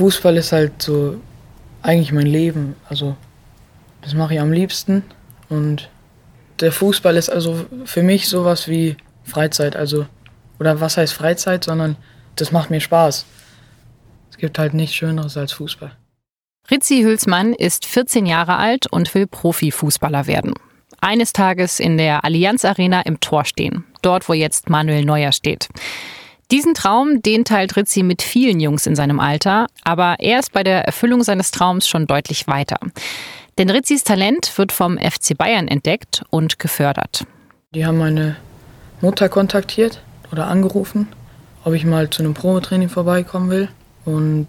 Fußball ist halt so eigentlich mein Leben. Also das mache ich am liebsten. Und der Fußball ist also für mich sowas wie Freizeit. Also, oder was heißt Freizeit, sondern das macht mir Spaß. Es gibt halt nichts Schöneres als Fußball. Ritzi Hülsmann ist 14 Jahre alt und will Profifußballer werden. Eines Tages in der Allianz Arena im Tor stehen, dort wo jetzt Manuel Neuer steht. Diesen Traum, den teilt Ritzi mit vielen Jungs in seinem Alter, aber er ist bei der Erfüllung seines Traums schon deutlich weiter. Denn Ritzis Talent wird vom FC Bayern entdeckt und gefördert. Die haben meine Mutter kontaktiert oder angerufen, ob ich mal zu einem Probetraining vorbeikommen will. Und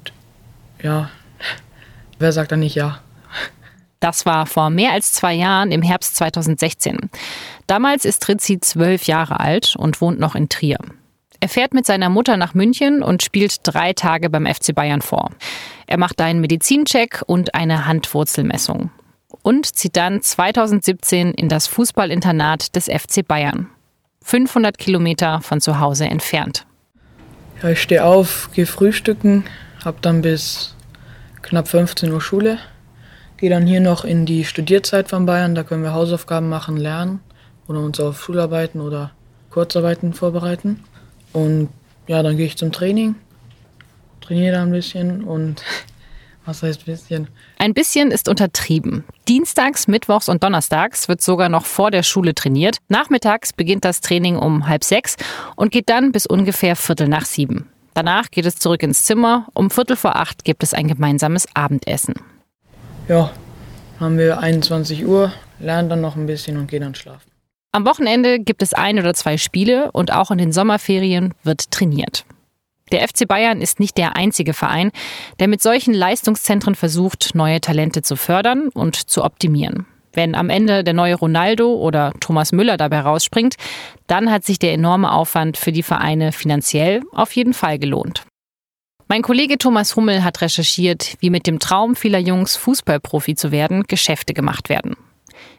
ja, wer sagt dann nicht ja? Das war vor mehr als zwei Jahren im Herbst 2016. Damals ist Ritzi zwölf Jahre alt und wohnt noch in Trier. Er fährt mit seiner Mutter nach München und spielt drei Tage beim FC Bayern vor. Er macht einen Medizincheck und eine Handwurzelmessung. Und zieht dann 2017 in das Fußballinternat des FC Bayern. 500 Kilometer von zu Hause entfernt. Ja, ich stehe auf, gehe frühstücken, habe dann bis knapp 15 Uhr Schule, gehe dann hier noch in die Studierzeit von Bayern, da können wir Hausaufgaben machen, lernen oder uns auf Schularbeiten oder Kurzarbeiten vorbereiten. Und ja, dann gehe ich zum Training, trainiere da ein bisschen und was heißt bisschen? Ein bisschen ist untertrieben. Dienstags, Mittwochs und Donnerstags wird sogar noch vor der Schule trainiert. Nachmittags beginnt das Training um halb sechs und geht dann bis ungefähr Viertel nach sieben. Danach geht es zurück ins Zimmer. Um Viertel vor acht gibt es ein gemeinsames Abendessen. Ja, haben wir 21 Uhr, lernen dann noch ein bisschen und gehen dann schlafen. Am Wochenende gibt es ein oder zwei Spiele und auch in den Sommerferien wird trainiert. Der FC Bayern ist nicht der einzige Verein, der mit solchen Leistungszentren versucht, neue Talente zu fördern und zu optimieren. Wenn am Ende der neue Ronaldo oder Thomas Müller dabei rausspringt, dann hat sich der enorme Aufwand für die Vereine finanziell auf jeden Fall gelohnt. Mein Kollege Thomas Hummel hat recherchiert, wie mit dem Traum vieler Jungs Fußballprofi zu werden Geschäfte gemacht werden.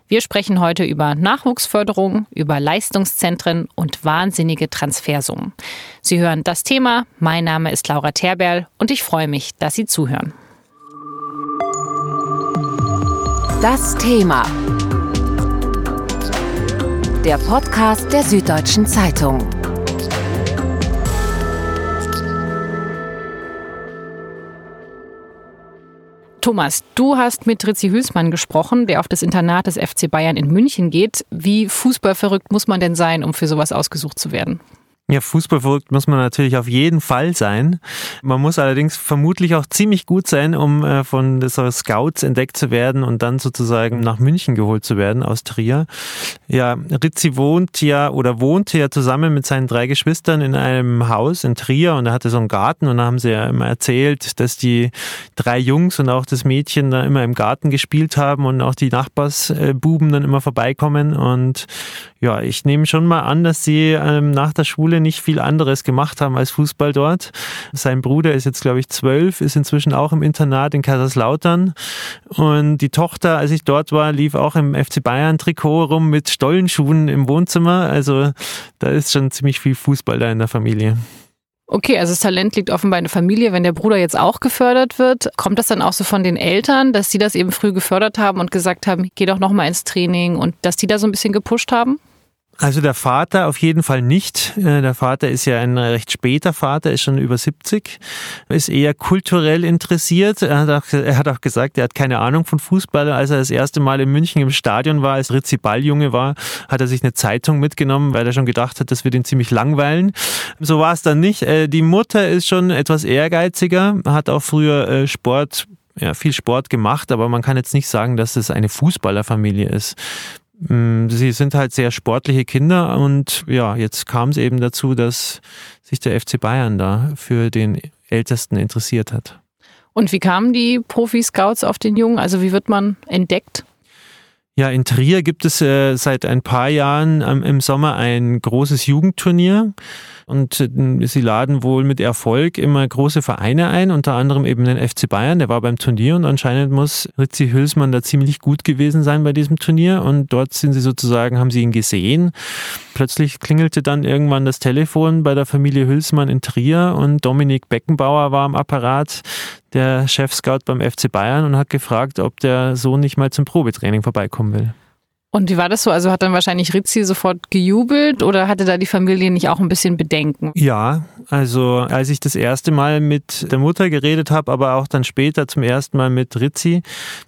Wir sprechen heute über Nachwuchsförderung, über Leistungszentren und wahnsinnige Transfersummen. Sie hören das Thema. Mein Name ist Laura Terberl und ich freue mich, dass Sie zuhören. Das Thema. Der Podcast der Süddeutschen Zeitung. Thomas, du hast mit Ritzi Hülsmann gesprochen, der auf das Internat des FC Bayern in München geht. Wie fußballverrückt muss man denn sein, um für sowas ausgesucht zu werden? Ja, fußballverrückt muss man natürlich auf jeden Fall sein. Man muss allerdings vermutlich auch ziemlich gut sein, um äh, von so Scouts entdeckt zu werden und dann sozusagen nach München geholt zu werden aus Trier. Ja, Rizzi wohnt ja oder wohnte ja zusammen mit seinen drei Geschwistern in einem Haus in Trier und er hatte so einen Garten und da haben sie ja immer erzählt, dass die drei Jungs und auch das Mädchen da immer im Garten gespielt haben und auch die Nachbarsbuben dann immer vorbeikommen und ja, ich nehme schon mal an, dass sie ähm, nach der Schule nicht viel anderes gemacht haben als Fußball dort. Sein Bruder ist jetzt, glaube ich, zwölf, ist inzwischen auch im Internat in Kaiserslautern. Und die Tochter, als ich dort war, lief auch im FC Bayern Trikot rum mit Stollenschuhen im Wohnzimmer. Also da ist schon ziemlich viel Fußball da in der Familie. Okay, also das Talent liegt offenbar in der Familie. Wenn der Bruder jetzt auch gefördert wird, kommt das dann auch so von den Eltern, dass sie das eben früh gefördert haben und gesagt haben, geh doch noch mal ins Training und dass die da so ein bisschen gepusht haben? Also der Vater auf jeden Fall nicht. Äh, der Vater ist ja ein recht später Vater, ist schon über 70, ist eher kulturell interessiert. Er hat auch, er hat auch gesagt, er hat keine Ahnung von Fußball. Als er das erste Mal in München im Stadion war, als Ritzi Balljunge war, hat er sich eine Zeitung mitgenommen, weil er schon gedacht hat, das wird ihn ziemlich langweilen. So war es dann nicht. Äh, die Mutter ist schon etwas ehrgeiziger, hat auch früher äh, Sport ja, viel Sport gemacht, aber man kann jetzt nicht sagen, dass es eine Fußballerfamilie ist. Mm, sie sind halt sehr sportliche Kinder und ja, jetzt kam es eben dazu, dass sich der FC Bayern da für den Ältesten interessiert hat. Und wie kamen die Profi-Scouts auf den Jungen? Also wie wird man entdeckt? Ja, in Trier gibt es äh, seit ein paar Jahren ähm, im Sommer ein großes Jugendturnier. Und äh, sie laden wohl mit Erfolg immer große Vereine ein, unter anderem eben den FC Bayern. Der war beim Turnier und anscheinend muss Ritzi Hülsmann da ziemlich gut gewesen sein bei diesem Turnier. Und dort sind sie sozusagen, haben sie ihn gesehen. Plötzlich klingelte dann irgendwann das Telefon bei der Familie Hülsmann in Trier und Dominik Beckenbauer war am Apparat der Chef-Scout beim FC Bayern und hat gefragt, ob der Sohn nicht mal zum Probetraining vorbeikommen will. Und wie war das so? Also hat dann wahrscheinlich Rizzi sofort gejubelt oder hatte da die Familie nicht auch ein bisschen Bedenken? Ja, also als ich das erste Mal mit der Mutter geredet habe, aber auch dann später zum ersten Mal mit Rizzi,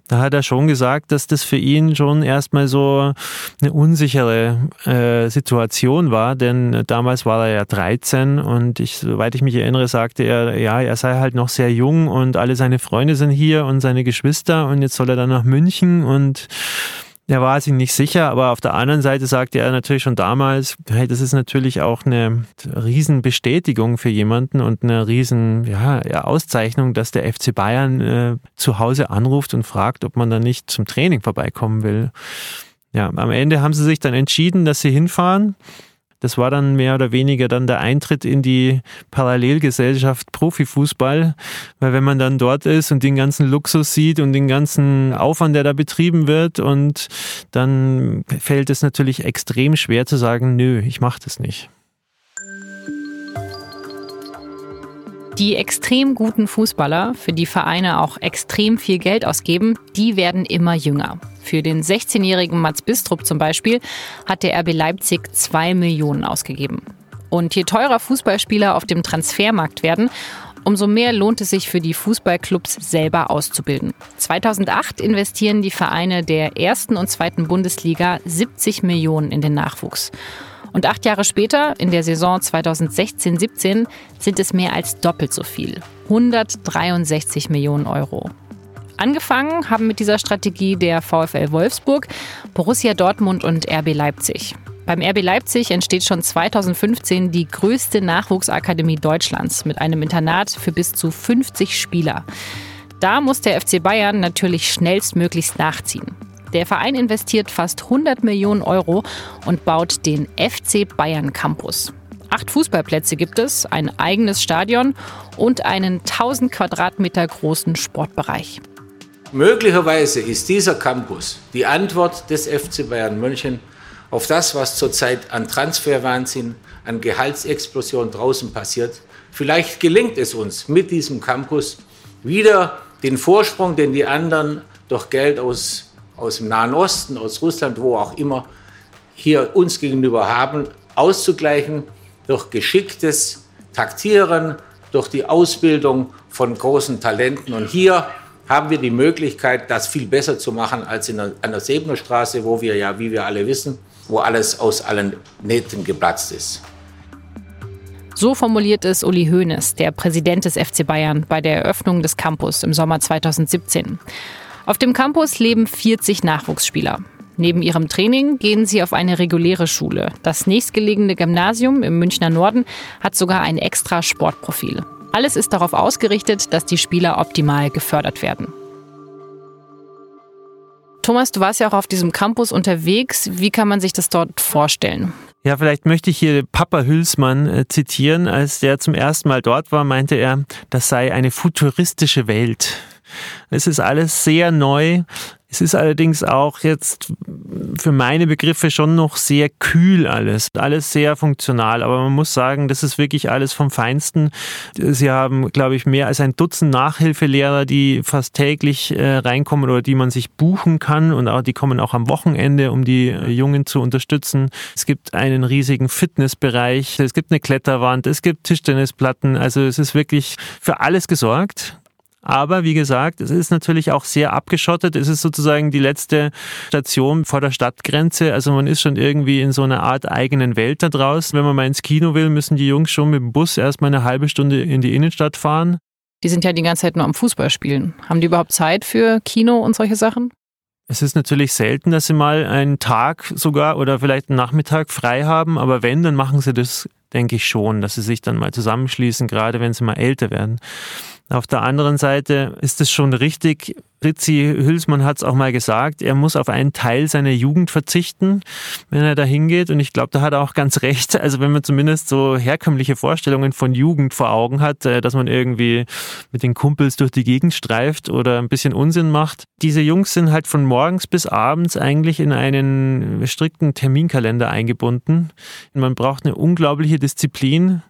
da hat er schon gesagt, dass das für ihn schon erstmal so eine unsichere äh, Situation war, denn damals war er ja 13 und ich, soweit ich mich erinnere, sagte er, ja, er sei halt noch sehr jung und alle seine Freunde sind hier und seine Geschwister und jetzt soll er dann nach München und er war sich nicht sicher, aber auf der anderen Seite sagte er natürlich schon damals, hey, das ist natürlich auch eine Riesenbestätigung für jemanden und eine riesen ja, Auszeichnung, dass der FC Bayern äh, zu Hause anruft und fragt, ob man da nicht zum Training vorbeikommen will. Ja, am Ende haben sie sich dann entschieden, dass sie hinfahren. Das war dann mehr oder weniger dann der Eintritt in die Parallelgesellschaft Profifußball, weil wenn man dann dort ist und den ganzen Luxus sieht und den ganzen Aufwand, der da betrieben wird, und dann fällt es natürlich extrem schwer zu sagen, nö, ich mache das nicht. Die extrem guten Fußballer, für die Vereine auch extrem viel Geld ausgeben, die werden immer jünger. Für den 16-jährigen Mats Bistrup zum Beispiel hat der RB Leipzig 2 Millionen ausgegeben. Und je teurer Fußballspieler auf dem Transfermarkt werden, umso mehr lohnt es sich für die Fußballclubs selber auszubilden. 2008 investieren die Vereine der ersten und zweiten Bundesliga 70 Millionen in den Nachwuchs. Und acht Jahre später, in der Saison 2016-17, sind es mehr als doppelt so viel. 163 Millionen Euro. Angefangen haben mit dieser Strategie der VfL Wolfsburg, Borussia Dortmund und RB Leipzig. Beim RB Leipzig entsteht schon 2015 die größte Nachwuchsakademie Deutschlands mit einem Internat für bis zu 50 Spieler. Da muss der FC Bayern natürlich schnellstmöglichst nachziehen. Der Verein investiert fast 100 Millionen Euro und baut den FC Bayern Campus. Acht Fußballplätze gibt es, ein eigenes Stadion und einen 1000 Quadratmeter großen Sportbereich. Möglicherweise ist dieser Campus die Antwort des FC Bayern München auf das, was zurzeit an Transferwahnsinn, an Gehaltsexplosion draußen passiert. Vielleicht gelingt es uns mit diesem Campus wieder den Vorsprung, den die anderen durch Geld aus aus dem Nahen Osten, aus Russland, wo auch immer, hier uns gegenüber haben, auszugleichen durch geschicktes Taktieren, durch die Ausbildung von großen Talenten. Und hier haben wir die Möglichkeit, das viel besser zu machen als in der, an der Sebener Straße, wo wir ja, wie wir alle wissen, wo alles aus allen Nähten geplatzt ist. So formuliert es Uli Hoeneß, der Präsident des FC Bayern, bei der Eröffnung des Campus im Sommer 2017. Auf dem Campus leben 40 Nachwuchsspieler. Neben ihrem Training gehen sie auf eine reguläre Schule. Das nächstgelegene Gymnasium im Münchner Norden hat sogar ein extra Sportprofil. Alles ist darauf ausgerichtet, dass die Spieler optimal gefördert werden. Thomas, du warst ja auch auf diesem Campus unterwegs. Wie kann man sich das dort vorstellen? Ja, vielleicht möchte ich hier Papa Hülsmann äh, zitieren. Als der zum ersten Mal dort war, meinte er, das sei eine futuristische Welt. Es ist alles sehr neu. Es ist allerdings auch jetzt für meine Begriffe schon noch sehr kühl alles. Alles sehr funktional. Aber man muss sagen, das ist wirklich alles vom Feinsten. Sie haben, glaube ich, mehr als ein Dutzend Nachhilfelehrer, die fast täglich äh, reinkommen oder die man sich buchen kann. Und auch, die kommen auch am Wochenende, um die äh, Jungen zu unterstützen. Es gibt einen riesigen Fitnessbereich. Es gibt eine Kletterwand. Es gibt Tischtennisplatten. Also es ist wirklich für alles gesorgt. Aber wie gesagt, es ist natürlich auch sehr abgeschottet. Es ist sozusagen die letzte Station vor der Stadtgrenze. Also man ist schon irgendwie in so einer Art eigenen Welt da draußen. Wenn man mal ins Kino will, müssen die Jungs schon mit dem Bus erstmal eine halbe Stunde in die Innenstadt fahren. Die sind ja die ganze Zeit nur am Fußball spielen. Haben die überhaupt Zeit für Kino und solche Sachen? Es ist natürlich selten, dass sie mal einen Tag sogar oder vielleicht einen Nachmittag frei haben, aber wenn, dann machen sie das, denke ich schon, dass sie sich dann mal zusammenschließen, gerade wenn sie mal älter werden. Auf der anderen Seite ist es schon richtig, Ritzi Hülsmann hat es auch mal gesagt, er muss auf einen Teil seiner Jugend verzichten, wenn er da hingeht. Und ich glaube, da hat er auch ganz recht. Also wenn man zumindest so herkömmliche Vorstellungen von Jugend vor Augen hat, äh, dass man irgendwie mit den Kumpels durch die Gegend streift oder ein bisschen Unsinn macht. Diese Jungs sind halt von morgens bis abends eigentlich in einen strikten Terminkalender eingebunden. Man braucht eine unglaubliche Disziplin.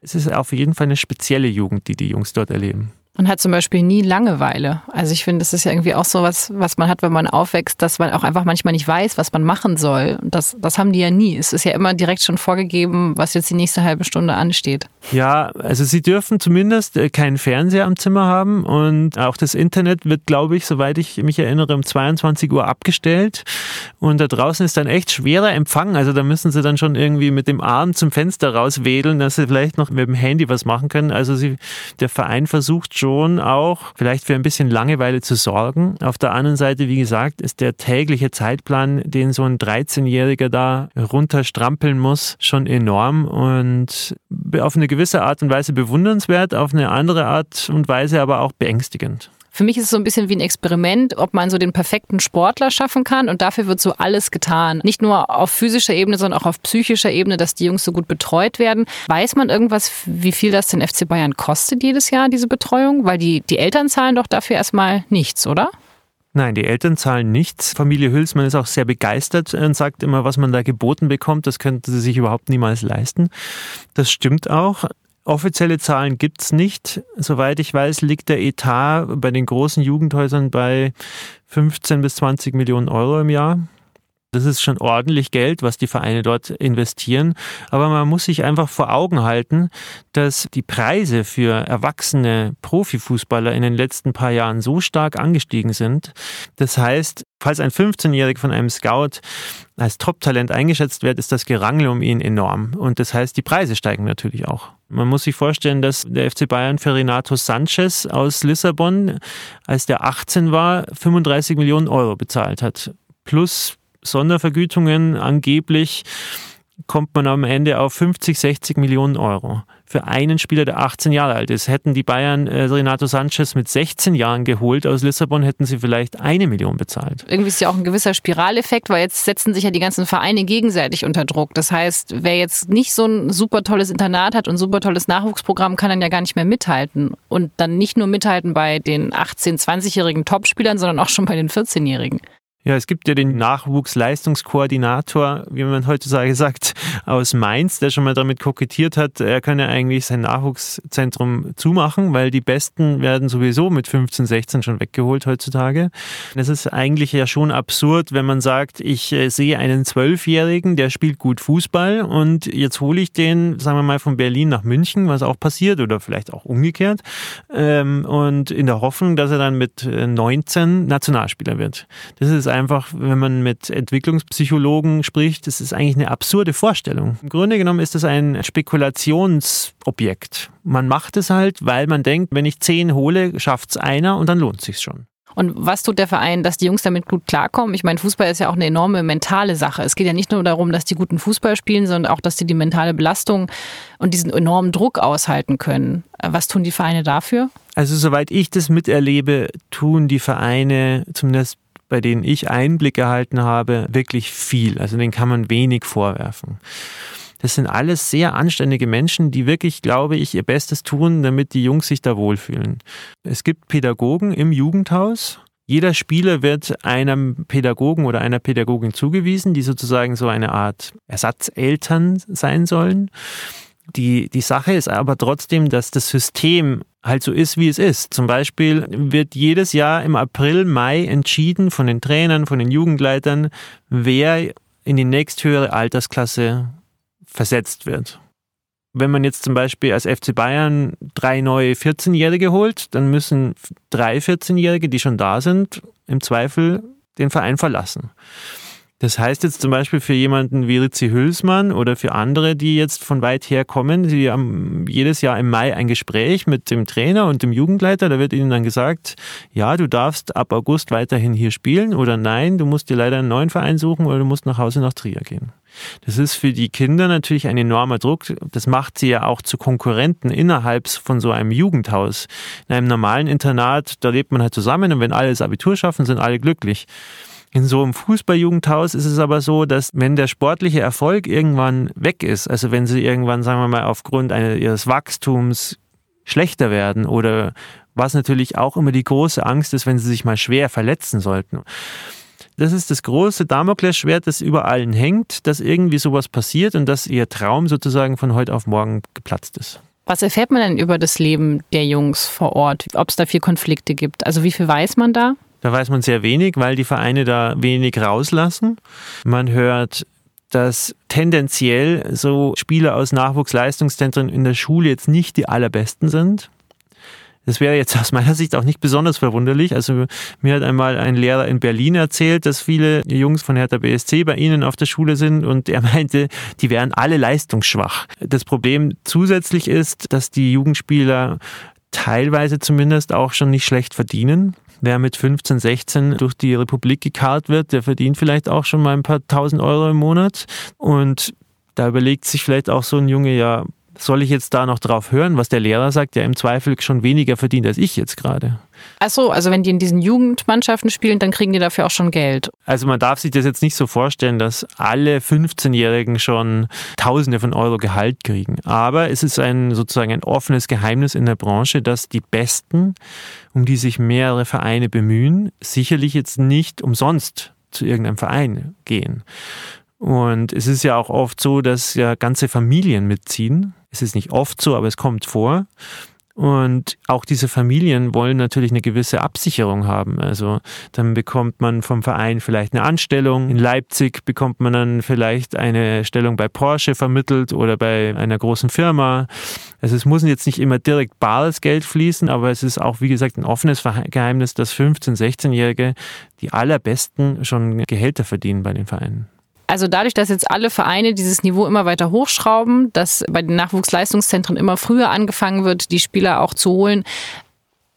Es ist auf jeden Fall eine spezielle Jugend, die die Jungs dort erleben. Man hat zum Beispiel nie Langeweile. Also ich finde, das ist ja irgendwie auch so was, was man hat, wenn man aufwächst, dass man auch einfach manchmal nicht weiß, was man machen soll. Und das, das haben die ja nie. Es ist ja immer direkt schon vorgegeben, was jetzt die nächste halbe Stunde ansteht. Ja, also sie dürfen zumindest äh, keinen Fernseher am Zimmer haben und auch das Internet wird, glaube ich, soweit ich mich erinnere, um 22 Uhr abgestellt. Und da draußen ist dann echt schwerer Empfang. Also da müssen sie dann schon irgendwie mit dem Arm zum Fenster rauswedeln, dass sie vielleicht noch mit dem Handy was machen können. Also sie, der Verein versucht schon, schon auch vielleicht für ein bisschen Langeweile zu sorgen. Auf der anderen Seite, wie gesagt, ist der tägliche Zeitplan, den so ein 13-Jähriger da runterstrampeln muss, schon enorm und auf eine gewisse Art und Weise bewundernswert, auf eine andere Art und Weise aber auch beängstigend. Für mich ist es so ein bisschen wie ein Experiment, ob man so den perfekten Sportler schaffen kann und dafür wird so alles getan. Nicht nur auf physischer Ebene, sondern auch auf psychischer Ebene, dass die Jungs so gut betreut werden. Weiß man irgendwas, wie viel das den FC Bayern kostet jedes Jahr, diese Betreuung? Weil die, die Eltern zahlen doch dafür erstmal nichts, oder? Nein, die Eltern zahlen nichts. Familie Hülsmann ist auch sehr begeistert und sagt immer, was man da geboten bekommt, das könnte sie sich überhaupt niemals leisten. Das stimmt auch. Offizielle Zahlen gibt es nicht. Soweit ich weiß, liegt der Etat bei den großen Jugendhäusern bei 15 bis 20 Millionen Euro im Jahr. Das ist schon ordentlich Geld, was die Vereine dort investieren. Aber man muss sich einfach vor Augen halten, dass die Preise für erwachsene Profifußballer in den letzten paar Jahren so stark angestiegen sind. Das heißt, falls ein 15-Jähriger von einem Scout als Top-Talent eingeschätzt wird, ist das Gerangel um ihn enorm. Und das heißt, die Preise steigen natürlich auch. Man muss sich vorstellen, dass der FC Bayern für Renato Sanchez aus Lissabon, als der 18 war, 35 Millionen Euro bezahlt hat. Plus Sondervergütungen angeblich kommt man am Ende auf 50, 60 Millionen Euro. Für einen Spieler, der 18 Jahre alt ist. Hätten die Bayern äh, Renato Sanchez mit 16 Jahren geholt aus Lissabon, hätten sie vielleicht eine Million bezahlt. Irgendwie ist ja auch ein gewisser Spiraleffekt, weil jetzt setzen sich ja die ganzen Vereine gegenseitig unter Druck. Das heißt, wer jetzt nicht so ein super tolles Internat hat und ein super tolles Nachwuchsprogramm, kann dann ja gar nicht mehr mithalten. Und dann nicht nur mithalten bei den 18-, 20-jährigen Topspielern, sondern auch schon bei den 14-jährigen. Ja, es gibt ja den Nachwuchsleistungskoordinator, wie man heutzutage sagt, aus Mainz, der schon mal damit kokettiert hat, er könne eigentlich sein Nachwuchszentrum zumachen, weil die Besten werden sowieso mit 15, 16 schon weggeholt heutzutage. Das ist eigentlich ja schon absurd, wenn man sagt, ich äh, sehe einen Zwölfjährigen, der spielt gut Fußball und jetzt hole ich den, sagen wir mal, von Berlin nach München, was auch passiert oder vielleicht auch umgekehrt, ähm, und in der Hoffnung, dass er dann mit 19 äh, Nationalspieler wird. Das ist einfach, wenn man mit Entwicklungspsychologen spricht, das ist eigentlich eine absurde Vorstellung. Im Grunde genommen ist das ein Spekulationsobjekt. Man macht es halt, weil man denkt, wenn ich zehn hole, schafft es einer und dann lohnt es sich schon. Und was tut der Verein, dass die Jungs damit gut klarkommen? Ich meine, Fußball ist ja auch eine enorme mentale Sache. Es geht ja nicht nur darum, dass die guten Fußball spielen, sondern auch, dass die die mentale Belastung und diesen enormen Druck aushalten können. Was tun die Vereine dafür? Also soweit ich das miterlebe, tun die Vereine zumindest bei denen ich Einblick erhalten habe, wirklich viel. Also denen kann man wenig vorwerfen. Das sind alles sehr anständige Menschen, die wirklich, glaube ich, ihr Bestes tun, damit die Jungs sich da wohlfühlen. Es gibt Pädagogen im Jugendhaus. Jeder Spieler wird einem Pädagogen oder einer Pädagogin zugewiesen, die sozusagen so eine Art Ersatzeltern sein sollen. Die, die Sache ist aber trotzdem, dass das System halt so ist, wie es ist. Zum Beispiel wird jedes Jahr im April, Mai entschieden von den Trainern, von den Jugendleitern, wer in die nächsthöhere Altersklasse versetzt wird. Wenn man jetzt zum Beispiel als FC Bayern drei neue 14-Jährige holt, dann müssen drei 14-Jährige, die schon da sind, im Zweifel den Verein verlassen. Das heißt jetzt zum Beispiel für jemanden wie Ritzi Hülsmann oder für andere, die jetzt von weit her kommen, sie haben jedes Jahr im Mai ein Gespräch mit dem Trainer und dem Jugendleiter. Da wird ihnen dann gesagt, ja, du darfst ab August weiterhin hier spielen oder nein, du musst dir leider einen neuen Verein suchen oder du musst nach Hause nach Trier gehen. Das ist für die Kinder natürlich ein enormer Druck. Das macht sie ja auch zu Konkurrenten innerhalb von so einem Jugendhaus. In einem normalen Internat, da lebt man halt zusammen und wenn alle das Abitur schaffen, sind alle glücklich. In so einem Fußballjugendhaus ist es aber so, dass wenn der sportliche Erfolg irgendwann weg ist, also wenn sie irgendwann, sagen wir mal, aufgrund eines, ihres Wachstums schlechter werden oder was natürlich auch immer die große Angst ist, wenn sie sich mal schwer verletzen sollten. Das ist das große Damoklesschwert, das über allen hängt, dass irgendwie sowas passiert und dass ihr Traum sozusagen von heute auf morgen geplatzt ist. Was erfährt man denn über das Leben der Jungs vor Ort? Ob es da viel Konflikte gibt? Also wie viel weiß man da? Da weiß man sehr wenig, weil die Vereine da wenig rauslassen. Man hört, dass tendenziell so Spieler aus Nachwuchsleistungszentren in der Schule jetzt nicht die allerbesten sind. Das wäre jetzt aus meiner Sicht auch nicht besonders verwunderlich. Also mir hat einmal ein Lehrer in Berlin erzählt, dass viele Jungs von Hertha BSC bei ihnen auf der Schule sind und er meinte, die wären alle leistungsschwach. Das Problem zusätzlich ist, dass die Jugendspieler teilweise zumindest auch schon nicht schlecht verdienen. Wer mit 15, 16 durch die Republik gekarrt wird, der verdient vielleicht auch schon mal ein paar tausend Euro im Monat. Und da überlegt sich vielleicht auch so ein Junge, ja, soll ich jetzt da noch drauf hören, was der Lehrer sagt, der im Zweifel schon weniger verdient als ich jetzt gerade? Ach so, also wenn die in diesen Jugendmannschaften spielen, dann kriegen die dafür auch schon Geld. Also man darf sich das jetzt nicht so vorstellen, dass alle 15-Jährigen schon Tausende von Euro Gehalt kriegen. Aber es ist ein sozusagen ein offenes Geheimnis in der Branche, dass die Besten, um die sich mehrere Vereine bemühen, sicherlich jetzt nicht umsonst zu irgendeinem Verein gehen. Und es ist ja auch oft so, dass ja ganze Familien mitziehen. Es ist nicht oft so, aber es kommt vor. Und auch diese Familien wollen natürlich eine gewisse Absicherung haben. Also dann bekommt man vom Verein vielleicht eine Anstellung. In Leipzig bekommt man dann vielleicht eine Stellung bei Porsche vermittelt oder bei einer großen Firma. Also es muss jetzt nicht immer direkt bares Geld fließen, aber es ist auch, wie gesagt, ein offenes Geheimnis, dass 15-, 16-Jährige die allerbesten schon Gehälter verdienen bei den Vereinen. Also dadurch, dass jetzt alle Vereine dieses Niveau immer weiter hochschrauben, dass bei den Nachwuchsleistungszentren immer früher angefangen wird, die Spieler auch zu holen,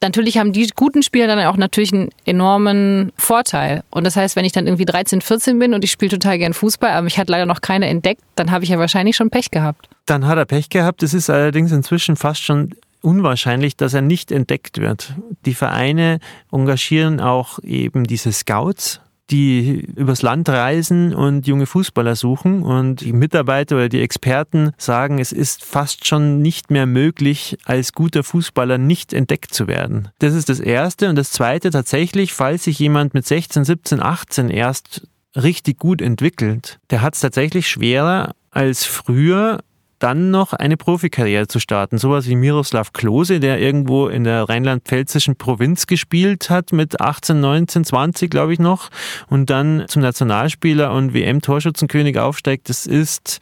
natürlich haben die guten Spieler dann auch natürlich einen enormen Vorteil. Und das heißt, wenn ich dann irgendwie 13, 14 bin und ich spiele total gern Fußball, aber mich hat leider noch keiner entdeckt, dann habe ich ja wahrscheinlich schon Pech gehabt. Dann hat er Pech gehabt. Es ist allerdings inzwischen fast schon unwahrscheinlich, dass er nicht entdeckt wird. Die Vereine engagieren auch eben diese Scouts, die übers Land reisen und junge Fußballer suchen. Und die Mitarbeiter oder die Experten sagen, es ist fast schon nicht mehr möglich, als guter Fußballer nicht entdeckt zu werden. Das ist das Erste. Und das Zweite tatsächlich, falls sich jemand mit 16, 17, 18 erst richtig gut entwickelt, der hat es tatsächlich schwerer als früher dann noch eine Profikarriere zu starten. Sowas wie Miroslav Klose, der irgendwo in der rheinland-pfälzischen Provinz gespielt hat mit 18, 19, 20, glaube ich noch, und dann zum Nationalspieler und WM-Torschützenkönig aufsteigt, das ist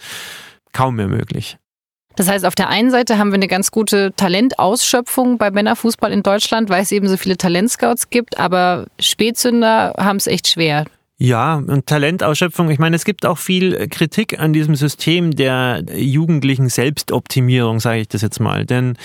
kaum mehr möglich. Das heißt, auf der einen Seite haben wir eine ganz gute Talentausschöpfung bei Männerfußball in Deutschland, weil es eben so viele Talentscouts gibt, aber Spätzünder haben es echt schwer. Ja, und Talentausschöpfung. Ich meine, es gibt auch viel Kritik an diesem System der jugendlichen Selbstoptimierung, sage ich das jetzt mal. Denn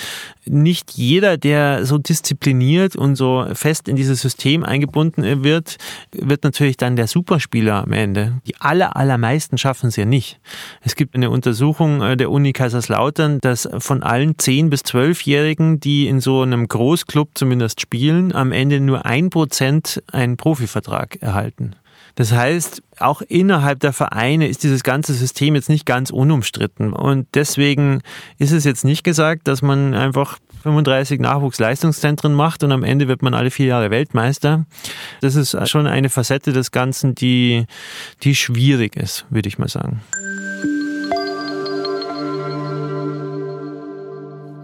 nicht jeder, der so diszipliniert und so fest in dieses System eingebunden wird, wird natürlich dann der Superspieler am Ende. Die aller, allermeisten schaffen es ja nicht. Es gibt eine Untersuchung äh, der Uni Kaiserslautern, dass von allen 10- bis 12-Jährigen, die in so einem Großclub zumindest spielen, am Ende nur ein Prozent einen Profivertrag erhalten. Das heißt, auch innerhalb der Vereine ist dieses ganze System jetzt nicht ganz unumstritten. Und deswegen ist es jetzt nicht gesagt, dass man einfach 35 Nachwuchsleistungszentren macht und am Ende wird man alle vier Jahre Weltmeister. Das ist schon eine Facette des Ganzen, die, die schwierig ist, würde ich mal sagen.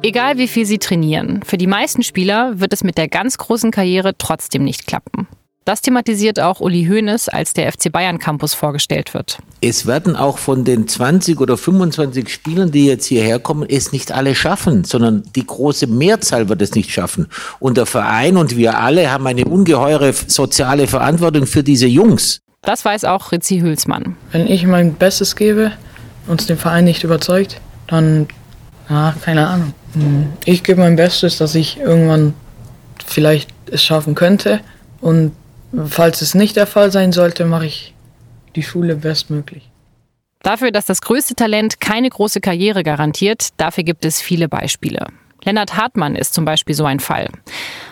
Egal wie viel sie trainieren, für die meisten Spieler wird es mit der ganz großen Karriere trotzdem nicht klappen. Das thematisiert auch Uli Hoeneß, als der FC Bayern Campus vorgestellt wird. Es werden auch von den 20 oder 25 Spielern, die jetzt hierher kommen, es nicht alle schaffen, sondern die große Mehrzahl wird es nicht schaffen. Und der Verein und wir alle haben eine ungeheure soziale Verantwortung für diese Jungs. Das weiß auch Ritzi Hülsmann. Wenn ich mein Bestes gebe und es den Verein nicht überzeugt, dann, na, keine Ahnung. Hm, ich gebe mein Bestes, dass ich irgendwann vielleicht es schaffen könnte. Und falls es nicht der Fall sein sollte, mache ich die Schule bestmöglich. Dafür, dass das größte Talent keine große Karriere garantiert, dafür gibt es viele Beispiele. Lennart Hartmann ist zum Beispiel so ein Fall.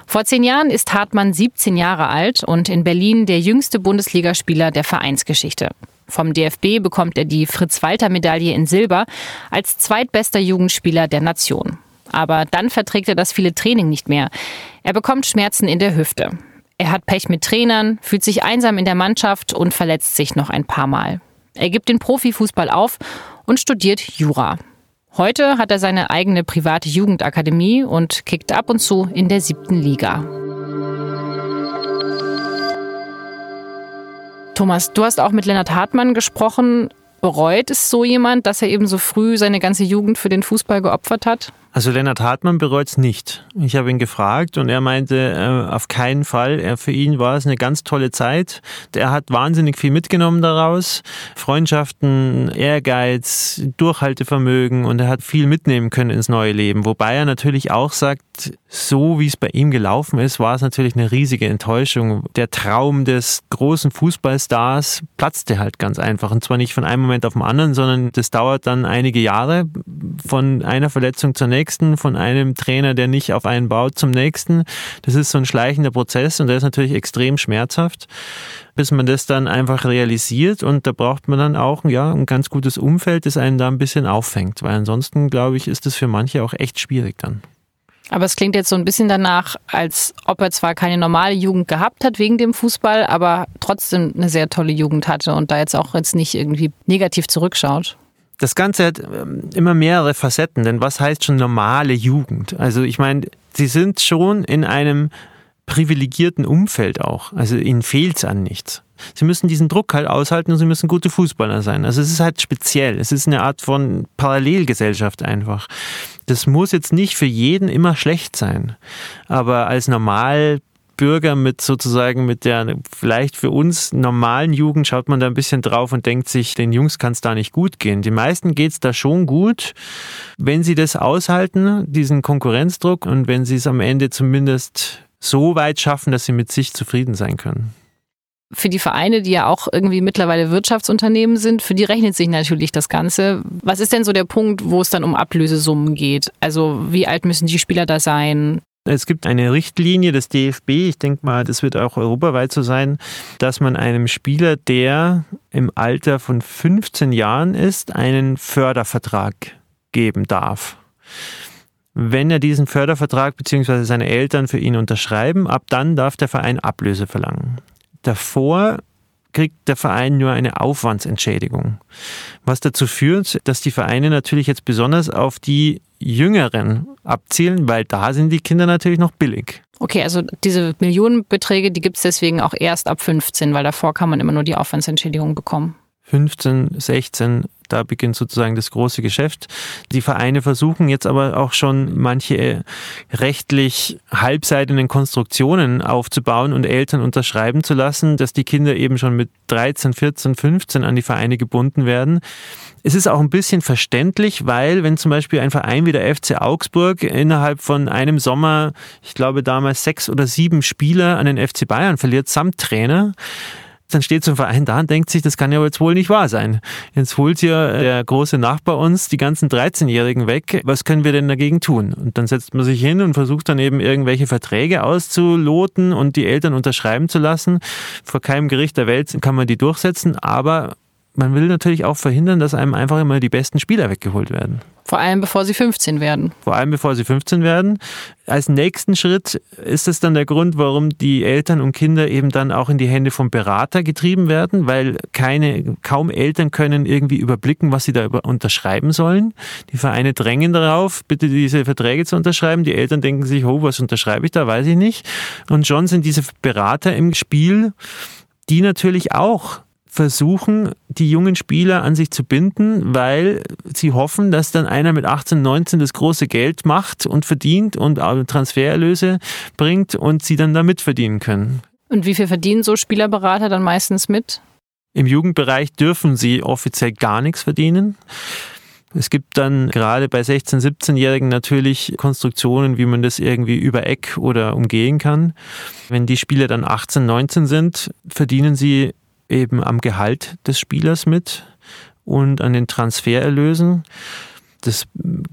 Vor zehn Jahren ist Hartmann 17 Jahre alt und in Berlin der jüngste Bundesligaspieler der Vereinsgeschichte. Vom DFB bekommt er die Fritz-Walter-Medaille in Silber als zweitbester Jugendspieler der Nation. Aber dann verträgt er das viele Training nicht mehr. Er bekommt Schmerzen in der Hüfte. Er hat Pech mit Trainern, fühlt sich einsam in der Mannschaft und verletzt sich noch ein paar Mal. Er gibt den Profifußball auf und studiert Jura. Heute hat er seine eigene private Jugendakademie und kickt ab und zu in der siebten Liga. Thomas, du hast auch mit Lennart Hartmann gesprochen. Bereut es so jemand, dass er eben so früh seine ganze Jugend für den Fußball geopfert hat? Also Lennart Hartmann bereut es nicht. Ich habe ihn gefragt und er meinte, äh, auf keinen Fall. Er, für ihn war es eine ganz tolle Zeit. Er hat wahnsinnig viel mitgenommen daraus. Freundschaften, Ehrgeiz, Durchhaltevermögen und er hat viel mitnehmen können ins neue Leben. Wobei er natürlich auch sagt, so wie es bei ihm gelaufen ist, war es natürlich eine riesige Enttäuschung. Der Traum des großen Fußballstars platzte halt ganz einfach. Und zwar nicht von einem Moment auf den anderen, sondern das dauert dann einige Jahre von einer Verletzung zur nächsten nächsten, von einem Trainer, der nicht auf einen baut, zum nächsten. Das ist so ein schleichender Prozess und der ist natürlich extrem schmerzhaft, bis man das dann einfach realisiert und da braucht man dann auch ja, ein ganz gutes Umfeld, das einen da ein bisschen auffängt, weil ansonsten, glaube ich, ist das für manche auch echt schwierig dann. Aber es klingt jetzt so ein bisschen danach, als ob er zwar keine normale Jugend gehabt hat wegen dem Fußball, aber trotzdem eine sehr tolle Jugend hatte und da jetzt auch jetzt nicht irgendwie negativ zurückschaut das Ganze hat ähm, immer mehrere Facetten, denn was heißt schon normale Jugend? Also ich meine, sie sind schon in einem privilegierten Umfeld auch. Also ihnen fehlt es an nichts. Sie müssen diesen Druck halt aushalten und sie müssen gute Fußballer sein. Also es ist halt speziell. Es ist eine Art von Parallelgesellschaft einfach. Das muss jetzt nicht für jeden immer schlecht sein. Aber als normal Bürger mit sozusagen mit der vielleicht für uns normalen Jugend schaut man da ein bisschen drauf und denkt sich, den Jungs kann es da nicht gut gehen. Die meisten geht es da schon gut, wenn sie das aushalten, diesen Konkurrenzdruck und wenn sie es am Ende zumindest so weit schaffen, dass sie mit sich zufrieden sein können für die Vereine, die ja auch irgendwie mittlerweile Wirtschaftsunternehmen sind, für die rechnet sich natürlich das Ganze. Was ist denn so der Punkt, wo es dann um Ablösesummen geht? Also wie alt müssen die Spieler da sein? Es gibt eine Richtlinie des DFB, ich denke mal, das wird auch europaweit so sein, dass man einem Spieler, der im Alter von 15 Jahren ist, einen Fördervertrag geben darf. Wenn er diesen Fördervertrag bzw. seine Eltern für ihn unterschreiben, ab dann darf der Verein Ablöse verlangen. Davor kriegt der Verein nur eine Aufwandsentschädigung. Was dazu führt, dass die Vereine natürlich jetzt besonders auf die Jüngeren abzielen, weil da sind die Kinder natürlich noch billig. Okay, also diese Millionenbeträge, die gibt es deswegen auch erst ab 15, weil davor kann man immer nur die Aufwandsentschädigung bekommen. 15, 16, da beginnt sozusagen das große Geschäft. Die Vereine versuchen jetzt aber auch schon manche äh, rechtlich halbseitigen Konstruktionen aufzubauen und Eltern unterschreiben zu lassen, dass die Kinder eben schon mit 13, 14, 15 an die Vereine gebunden werden. Es ist auch ein bisschen verständlich, weil wenn zum Beispiel ein Verein wie der FC Augsburg innerhalb von einem Sommer, ich glaube damals sechs oder sieben Spieler an den FC Bayern verliert, samt Trainer, dann steht so ein Verein da und denkt sich, das kann ja jetzt wohl nicht wahr sein. Jetzt holt hier der große Nachbar uns die ganzen 13-Jährigen weg. Was können wir denn dagegen tun? Und dann setzt man sich hin und versucht dann eben irgendwelche Verträge auszuloten und die Eltern unterschreiben zu lassen. Vor keinem Gericht der Welt kann man die durchsetzen, aber man will natürlich auch verhindern, dass einem einfach immer die besten Spieler weggeholt werden. Vor allem bevor sie 15 werden. Vor allem bevor sie 15 werden. Als nächsten Schritt ist es dann der Grund, warum die Eltern und Kinder eben dann auch in die Hände vom Berater getrieben werden, weil keine, kaum Eltern können irgendwie überblicken, was sie da unterschreiben sollen. Die Vereine drängen darauf, bitte diese Verträge zu unterschreiben. Die Eltern denken sich, oh, was unterschreibe ich da, weiß ich nicht. Und schon sind diese Berater im Spiel, die natürlich auch versuchen, die jungen Spieler an sich zu binden, weil sie hoffen, dass dann einer mit 18, 19 das große Geld macht und verdient und Transfererlöse bringt und sie dann da mitverdienen können. Und wie viel verdienen so Spielerberater dann meistens mit? Im Jugendbereich dürfen sie offiziell gar nichts verdienen. Es gibt dann gerade bei 16-, 17-Jährigen natürlich Konstruktionen, wie man das irgendwie über Eck oder umgehen kann. Wenn die Spieler dann 18, 19 sind, verdienen sie eben am Gehalt des Spielers mit und an den Transfererlösen. Das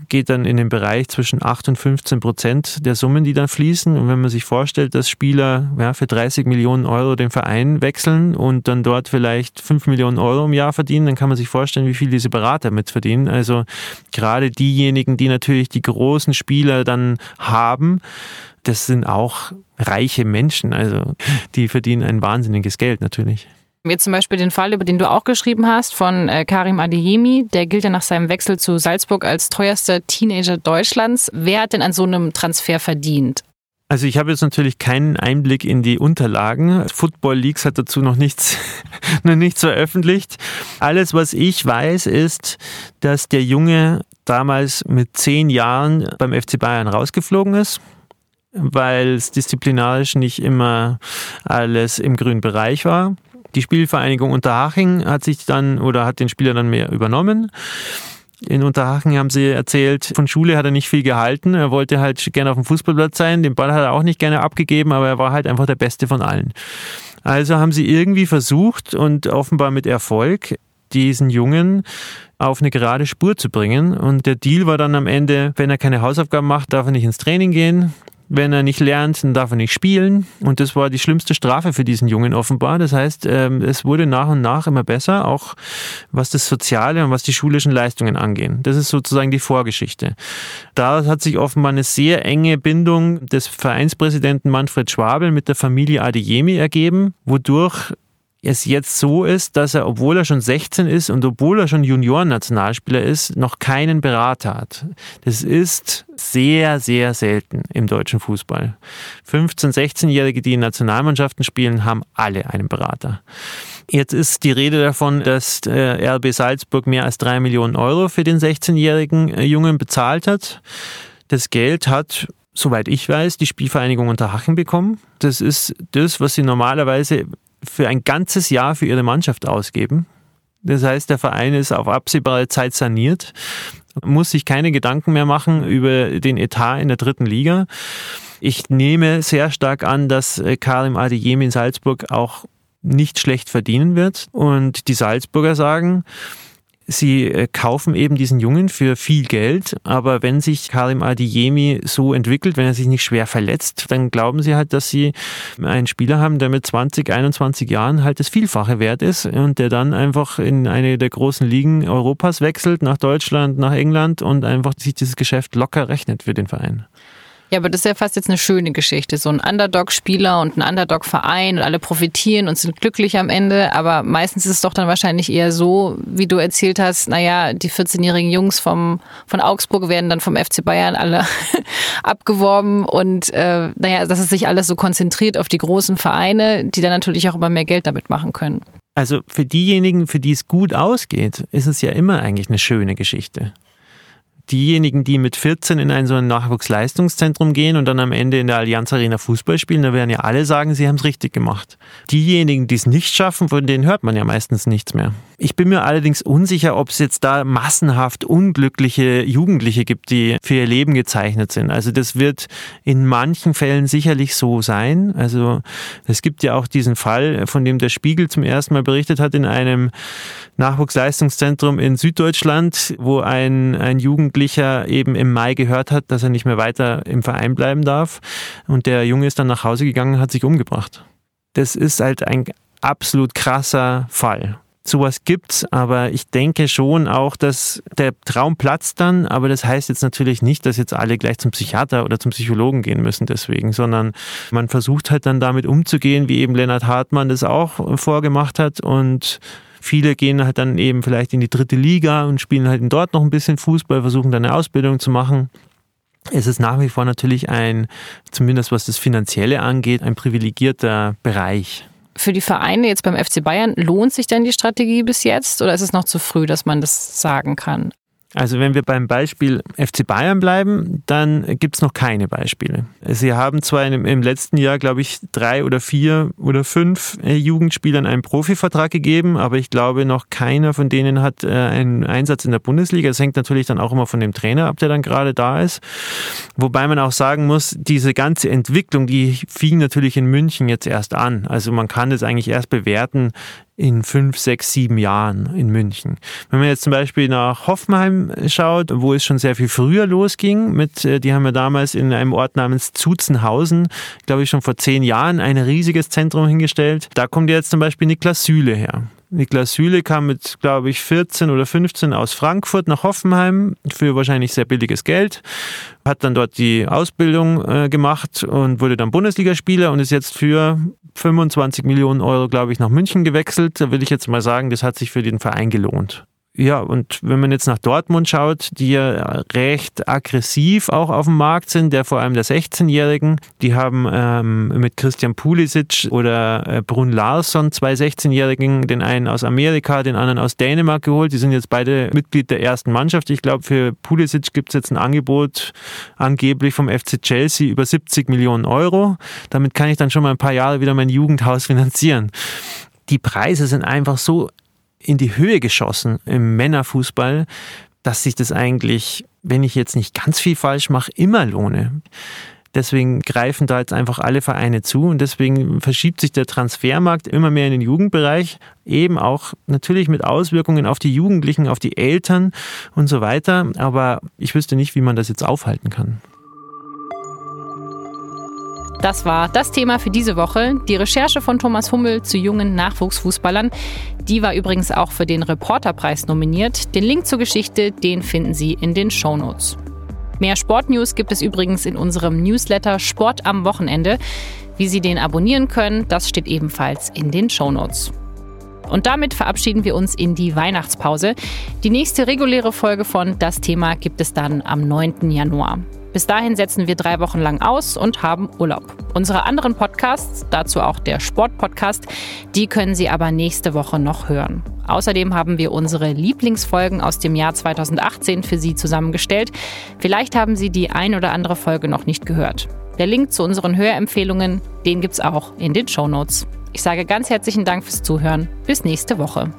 geht dann in den Bereich zwischen 8 und 15 Prozent der Summen, die dann fließen. Und wenn man sich vorstellt, dass Spieler ja, für 30 Millionen Euro den Verein wechseln und dann dort vielleicht 5 Millionen Euro im Jahr verdienen, dann kann man sich vorstellen, wie viel diese Berater mitverdienen. Also gerade diejenigen, die natürlich die großen Spieler dann haben, das sind auch reiche Menschen. Also die verdienen ein wahnsinniges Geld natürlich. Jetzt zum Beispiel den Fall, über den du auch geschrieben hast, von äh, Karim Adeyemi. Der gilt ja nach seinem Wechsel zu Salzburg als teuerster Teenager Deutschlands. Wer hat denn an so einem Transfer verdient? Also ich habe jetzt natürlich keinen Einblick in die Unterlagen. Football Leaks hat dazu noch nichts, noch nichts veröffentlicht. Alles, was ich weiß, ist, dass der Junge damals mit zehn Jahren beim FC Bayern rausgeflogen ist weil es disziplinarisch nicht immer alles im grünen Bereich war. Die Spielvereinigung Unterhaching hat sich dann oder hat den Spieler dann mehr übernommen. In Unterhaching haben sie erzählt, von Schule hat er nicht viel gehalten. Er wollte halt gerne auf dem Fußballplatz sein. Den Ball hat er auch nicht gerne abgegeben, aber er war halt einfach der Beste von allen. Also haben sie irgendwie versucht und offenbar mit Erfolg, diesen Jungen auf eine gerade Spur zu bringen. Und der Deal war dann am Ende, wenn er keine Hausaufgaben macht, darf er nicht ins Training gehen. Wenn er nicht lernt, dann darf er nicht spielen. Und das war die schlimmste Strafe für diesen Jungen offenbar. Das heißt, ähm, es wurde nach und nach immer besser, auch was das Soziale und was die schulischen Leistungen angehen. Das ist sozusagen die Vorgeschichte. Da hat sich offenbar eine sehr enge Bindung des Vereinspräsidenten Manfred Schwabel mit der Familie Adeyemi ergeben, wodurch es jetzt so ist, dass er, obwohl er schon 16 ist und obwohl er schon Junioren-Nationalspieler ist, noch keinen Berater hat. Das ist sehr, sehr selten im deutschen Fußball. 15-, 16-Jährige, die in Nationalmannschaften spielen, haben alle einen Berater. Jetzt ist die Rede davon, dass äh, RB Salzburg mehr als drei Millionen Euro für den 16-jährigen äh, Jungen bezahlt hat. Das Geld hat soweit ich weiß, die Spielvereinigung Unterhaching bekommen. Das ist das, was sie normalerweise für ein ganzes Jahr für ihre Mannschaft ausgeben. Das heißt, der Verein ist auf absehbare Zeit saniert, muss sich keine Gedanken mehr machen über den Etat in der dritten Liga. Ich nehme sehr stark an, dass äh, Karim Adeyemi in Salzburg auch nicht schlecht verdienen wird. Und die Salzburger sagen, Sie äh, kaufen eben diesen Jungen für viel Geld, aber wenn sich Karim Adiyemi so entwickelt, wenn er sich nicht schwer verletzt, dann glauben sie halt, dass sie einen Spieler haben, der mit 20, 21 Jahren halt das Vielfache wert ist und der dann einfach in eine der großen Ligen Europas wechselt, nach Deutschland, nach England und einfach sich dieses Geschäft locker rechnet für den Verein. Ja, aber das ist ja fast jetzt eine schöne Geschichte. So ein Underdog-Spieler und ein Underdog-Verein und alle profitieren und sind glücklich am Ende. Aber meistens ist es doch dann wahrscheinlich eher so, wie du erzählt hast, naja, die 14-jährigen Jungs vom, von Augsburg werden dann vom FC Bayern alle abgeworben und äh, naja, dass es sich alles so konzentriert auf die großen Vereine, die dann natürlich auch immer mehr Geld damit machen können. Also für diejenigen, für die es gut ausgeht, ist es ja immer eigentlich eine schöne Geschichte diejenigen, die mit 14 in ein so ein Nachwuchsleistungszentrum gehen und dann am Ende in der Allianz Arena Fußball spielen, da werden ja alle sagen, sie haben es richtig gemacht. Diejenigen, die es nicht schaffen, von denen hört man ja meistens nichts mehr. Ich bin mir allerdings unsicher, ob es jetzt da massenhaft unglückliche Jugendliche gibt, die für ihr Leben gezeichnet sind. Also das wird in manchen Fällen sicherlich so sein. Also es gibt ja auch diesen Fall, von dem der Spiegel zum ersten Mal berichtet hat, in einem Nachwuchsleistungszentrum in Süddeutschland, wo ein, ein Jugendlicher eben im Mai gehört hat, dass er nicht mehr weiter im Verein bleiben darf. Und der Junge ist dann nach Hause gegangen und hat sich umgebracht. Das ist halt ein absolut krasser Fall. Sowas gibt's, aber ich denke schon auch, dass der Traum platzt dann, aber das heißt jetzt natürlich nicht, dass jetzt alle gleich zum Psychiater oder zum Psychologen gehen müssen deswegen, sondern man versucht halt dann damit umzugehen, wie eben Lennart Hartmann das auch vorgemacht hat und Viele gehen halt dann eben vielleicht in die dritte Liga und spielen halt dort noch ein bisschen Fußball, versuchen dann eine Ausbildung zu machen. Es ist nach wie vor natürlich ein, zumindest was das Finanzielle angeht, ein privilegierter Bereich. Für die Vereine jetzt beim FC Bayern, lohnt sich denn die Strategie bis jetzt oder ist es noch zu früh, dass man das sagen kann? Also wenn wir beim Beispiel FC Bayern bleiben, dann gibt es noch keine Beispiele. Sie haben zwar im, im letzten Jahr, glaube ich, drei oder vier oder fünf äh, Jugendspielern einen Profivertrag gegeben, aber ich glaube, noch keiner von denen hat äh, einen Einsatz in der Bundesliga. Das hängt natürlich dann auch immer von dem Trainer ab, der dann gerade da ist. Wobei man auch sagen muss, diese ganze Entwicklung, die fing natürlich in München jetzt erst an. Also man kann das eigentlich erst bewerten, in fünf, sechs, sieben Jahren in München. Wenn man jetzt zum Beispiel nach Hoffenheim schaut, wo es schon sehr viel früher losging, mit, äh, die haben ja damals in einem Ort namens Zuzenhausen, glaube ich schon vor zehn Jahren, ein riesiges Zentrum hingestellt. Da kommt jetzt zum Beispiel Niklas Süle her. Niklas Süle kam mit, glaube ich, 14 oder 15 aus Frankfurt nach Hoffenheim für wahrscheinlich sehr billiges Geld, hat dann dort die Ausbildung äh, gemacht und wurde dann Bundesligaspieler und ist jetzt für 25 Millionen Euro, glaube ich, nach München gewechselt. Da will ich jetzt mal sagen, das hat sich für den Verein gelohnt. Ja, und wenn man jetzt nach Dortmund schaut, die ja recht aggressiv auch auf dem Markt sind, der vor allem der 16-Jährigen, die haben ähm, mit Christian Pulisic oder äh, Brun Larsson zwei 16-Jährigen, den einen aus Amerika, den anderen aus Dänemark geholt. Die sind jetzt beide Mitglied der ersten Mannschaft. Ich glaube, für Pulisic gibt es jetzt ein Angebot angeblich vom FC Chelsea über 70 Millionen Euro. Damit kann ich dann schon mal ein paar Jahre wieder mein Jugendhaus finanzieren die Preise sind einfach so in die Höhe geschossen im Männerfußball, dass sich das eigentlich, wenn ich jetzt nicht ganz viel falsch mache, immer lohne. Deswegen greifen da jetzt einfach alle Vereine zu und deswegen verschiebt sich der Transfermarkt immer mehr in den Jugendbereich, eben auch natürlich mit Auswirkungen auf die Jugendlichen, auf die Eltern und so weiter. Aber ich wüsste nicht, wie man das jetzt aufhalten kann. Das war das Thema für diese Woche. Die Recherche von Thomas Hummel zu jungen Nachwuchsfußballern. Die war übrigens auch für den Reporterpreis nominiert. Den Link zur Geschichte, den finden Sie in den Shownotes. Mehr Sportnews gibt es übrigens in unserem Newsletter Sport am Wochenende. Wie Sie den abonnieren können, das steht ebenfalls in den Shownotes. Und damit verabschieden wir uns in die Weihnachtspause. Die nächste reguläre Folge von Das Thema gibt es dann am 9. Januar. Bis dahin setzen wir drei Wochen lang aus und haben Urlaub. Unsere anderen Podcasts, dazu auch der Sportpodcast, die können Sie aber nächste Woche noch hören. Außerdem haben wir unsere Lieblingsfolgen aus dem Jahr 2018 für Sie zusammengestellt. Vielleicht haben Sie die ein oder andere Folge noch nicht gehört. Der Link zu unseren Hörempfehlungen, den gibt es auch in den Show Notes. Ich sage ganz herzlichen Dank fürs Zuhören. Bis nächste Woche.